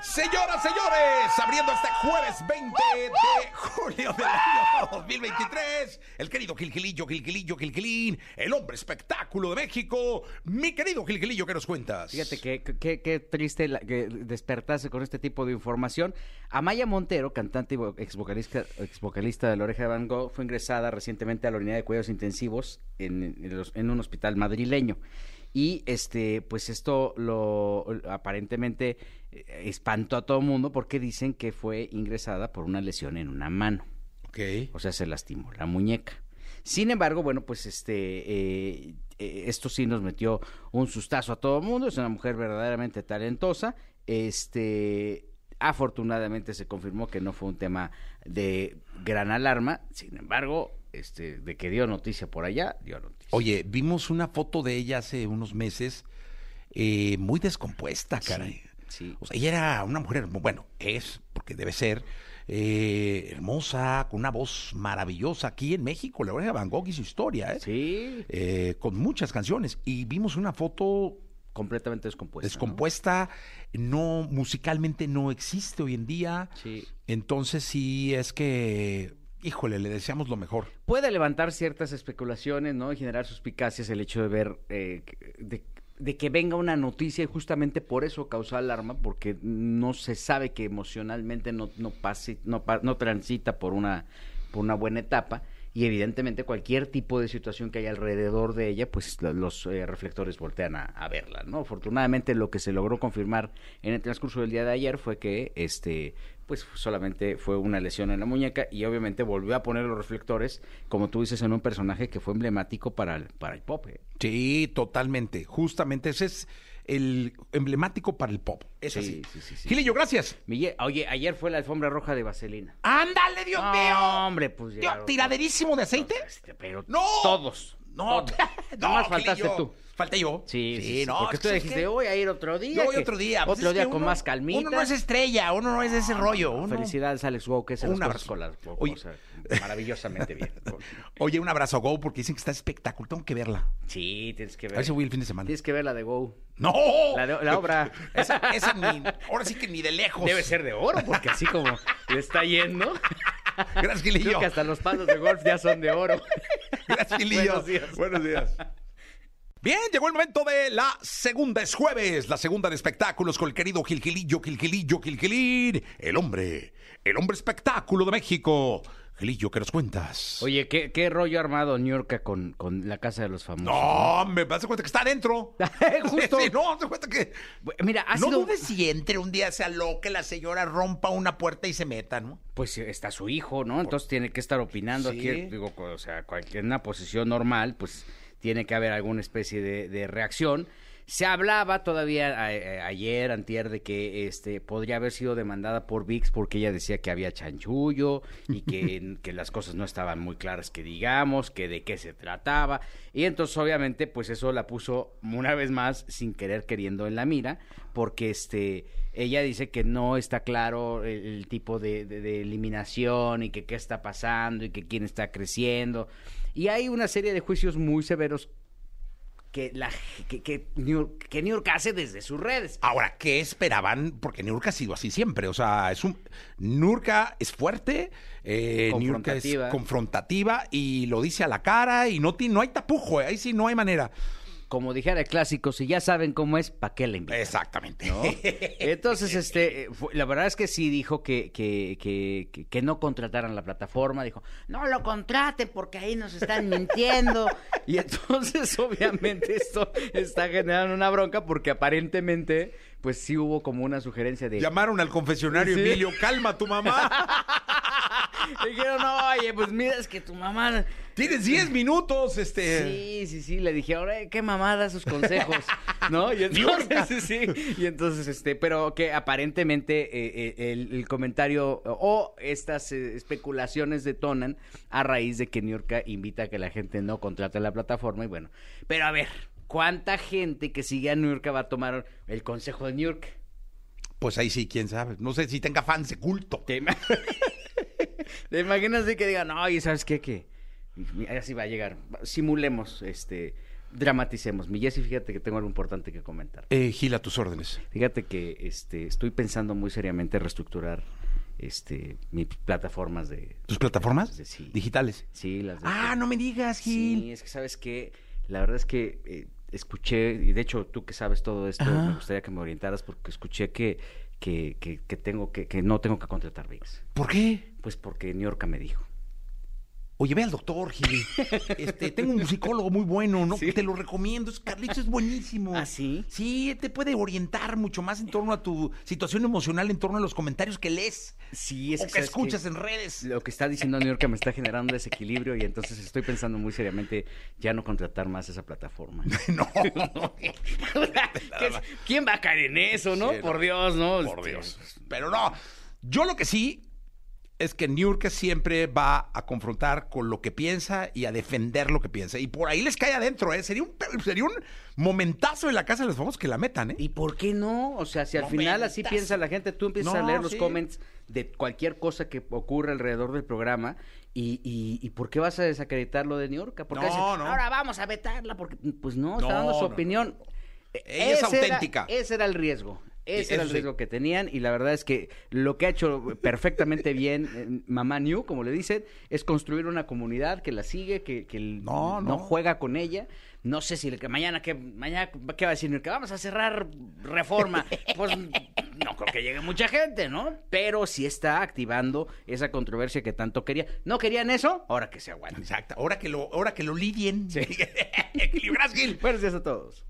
Señoras, señores, abriendo este jueves 20 de julio del año 2023, el querido Gilgilillo, Gilgilillo, Gilgilín, el hombre espectáculo de México. Mi querido Gilgilillo, ¿qué nos cuentas? Fíjate que, que- qué triste que despertarse con este tipo de información. Amaya Montero, cantante y ex vocalista, ex vocalista de La Oreja de Van Gogh, fue ingresada recientemente a la unidad de cuidados intensivos en un hospital madrileño. Y este, pues esto lo aparentemente eh, espantó a todo el mundo porque dicen que fue ingresada por una lesión en una mano. Ok. O sea, se lastimó la muñeca. Sin embargo, bueno, pues este, eh, eh, esto sí nos metió un sustazo a todo el mundo. Es una mujer verdaderamente talentosa. Este, afortunadamente se confirmó que no fue un tema de gran alarma. Sin embargo, este, de que dio noticia por allá, dio noticia. Oye, vimos una foto de ella hace unos meses eh, muy descompuesta, caray. sí. O sea, ella era una mujer, bueno, es, porque debe ser, eh, hermosa, con una voz maravillosa aquí en México. La oreja Van Gogh y su historia, ¿eh? Sí, Eh, con muchas canciones. Y vimos una foto completamente descompuesta. ¿no? descompuesta, no, musicalmente no existe hoy en día. Sí. Entonces sí es que, híjole, le deseamos lo mejor. puede levantar ciertas especulaciones, ¿no? Y generar suspicacias el hecho de ver, eh, de, que venga una noticia y justamente por eso causa alarma, porque no se sabe que emocionalmente no, no pase, no, no transita por una, por una buena etapa. Y evidentemente cualquier tipo de situación que haya alrededor de ella, pues lo- los eh, reflectores voltean a, a verla, ¿no? Afortunadamente lo que se logró confirmar en el transcurso del día de ayer fue que este pues solamente fue una lesión en la muñeca y obviamente volvió a poner los reflectores, como tú dices, en un personaje que fue emblemático para el, para el pop. ¿eh? Sí, totalmente. Justamente ese es el emblemático para el pop. Es Sí, así. sí, sí, sí. Gilillo, gracias. Oye, ayer fue la alfombra roja de Vaselina. ¡Ándale, Dios No, mío! hombre, pues Dios, ¿Tiraderísimo de aceite? este, pero ¡No! todos. No, no, Nomás faltaste tú. Falté yo. Sí, sí, sí, no. porque tú es dijiste, voy a ir otro día. Yo voy otro día. pues Otro es día con más calmita. Uno no es estrella, uno no es de ese rollo. uno- Felicidades, Alex Wow, que se las Un cosas abrazo. con las Oye. o sea, maravillosamente bien. Oye, un abrazo a Go porque dicen que está espectacular. Tengo que verla. Sí, tienes que A ver. ver si voy el fin de semana. Tienes que ver la de Go. ¡No! La, de- la obra. Esa, esa ni, ahora sí que ni de lejos. Debe ser de oro, porque así como le está yendo. Gracias, Gilillo. Creo que hasta los palos de golf ya son de oro. Gracias. Buenos días. Buenos días. Bien, llegó el momento de la segunda, es jueves, la segunda de espectáculos con el querido Gilgilillo, Gilgilillo, Gilgilín, el hombre, el hombre espectáculo de México. Gilillo, ¿qué nos cuentas? Oye, ¿qué, qué rollo armado New York con, con la casa de los famosos? no, me das cuenta que está adentro. Justo. Sí, no, te cuenta que... Mira, ha no sido... dudes si entre un día se aloque la señora, rompa una puerta y se meta, ¿no? Pues está su hijo, ¿no? Entonces tiene que estar opinando Sí. aquí. Digo, o sea, cualquier, en una posición normal, pues tiene que haber alguna especie de, de reacción. Se hablaba todavía a- a- ayer, antier, de que este podría haber sido demandada por VIX porque ella decía que había chanchullo y que, que las cosas no estaban muy claras que digamos, que de qué se trataba. Y entonces obviamente pues eso la puso una vez más sin querer queriendo en la mira porque este ella dice que no está claro el, el tipo de, de- de eliminación y que qué está pasando y que quién está creciendo. Y hay una serie de juicios muy severos que, la, que, que, New York, que New York hace desde sus redes. Ahora, ¿qué esperaban? Porque Nurka ha sido así siempre. O sea, es un. Nurka es fuerte, eh, Niurka es Confrontativa. y lo dice a la cara y no, ti- no hay tapujo, eh, ahí sí no hay manera. Como dijera el clásico, si ya saben cómo es, ¿para qué la invitan? Exactamente. ¿no? Entonces, este, fue- la verdad es que sí dijo que, que, que, que- que no contrataran la plataforma, dijo, no lo contraten porque ahí nos están mintiendo. Y entonces, obviamente, esto está generando una bronca porque aparentemente, pues sí hubo como una sugerencia de... Llamaron al confesionario Sí. Emilio, calma tu mamá. Dijeron, oye, pues mira, es que tu mamá... Tienes 10 minutos, este. Sí, sí, sí, le dije, ahora qué mamada sus consejos, ¿no? Y entonces, sí, sí, y entonces, este, pero que aparentemente eh, eh, el, el comentario o estas eh, especulaciones detonan a raíz de que Niurka invita a que la gente no contrate la plataforma y bueno, pero a ver, ¿cuánta gente que sigue a Niurka va a tomar el consejo de Niurka? Pues ahí sí, quién sabe. No sé si tenga fans de culto. ¿Te, ima- ¿Te imaginas de que digan, oye, ¿sabes qué? Que Y Así va a llegar. Simulemos, este, dramaticemos. Mi Jessy, fíjate que tengo algo importante que comentar. Eh, Gil, a tus órdenes. Fíjate que este, estoy pensando muy seriamente reestructurar este, mis plataformas de... ¿Tus plataformas? de- sí. Digitales. Sí, las de... Ah, no me digas, Gil. Sí, es que sabes que la verdad es que eh, escuché, y de hecho tú que sabes todo esto, me gustaría que me orientaras porque escuché que, que, que, que tengo que, que no tengo que contratar VIX. ¿Por qué? Pues porque New York me dijo. Oye, ve al doctor, Gil. Este, tengo un psicólogo muy bueno, ¿no? Sí. Te lo recomiendo. Es, Carlitos es buenísimo. ¿Ah, sí? Sí, te puede orientar mucho más en torno a tu situación emocional, en torno a los comentarios que lees Sí, es o que ¿sabes escuchas en redes. Lo que está diciendo New York me está generando desequilibrio y entonces estoy pensando muy seriamente ya no contratar más esa plataforma. No. ¿Qué es- ¿Quién va a caer en eso, no? Sí, no. Por Dios, ¿no? Por Este, Dios. Pero no. Yo lo que sí es que Niurka siempre va a confrontar con lo que piensa y a defender lo que piensa. Y por ahí les cae adentro, ¿eh? Sería un, sería un momentazo en la casa de los famosos que la metan, ¿eh? ¿Y por qué no? O sea, si al final así piensa la gente, tú empiezas a leer los sí. comments de cualquier cosa que ocurra alrededor del programa y, y, y ¿por qué vas a desacreditar lo de New York? ¿Por qué No, decir, no. ahora vamos a vetarla? Porque, pues no, está No, dando su no, no. opinión. Ella es era- auténtica. ese era el riesgo. Ese era el sí. riesgo que tenían y la verdad es que lo que ha hecho perfectamente bien eh, Mamá New, como le dicen, es construir una comunidad que la sigue, que, que No, no. juega con ella. No sé si el que mañana que mañana qué va a decir que vamos a cerrar Reforma, pues no creo que llegue mucha gente, ¿no? Pero sí está activando esa controversia que tanto quería. ¿No querían eso? Ahora que se aguanten. Exacto. Ahora que lo, ahora que lo lidien. Gil. Buenos días a todos.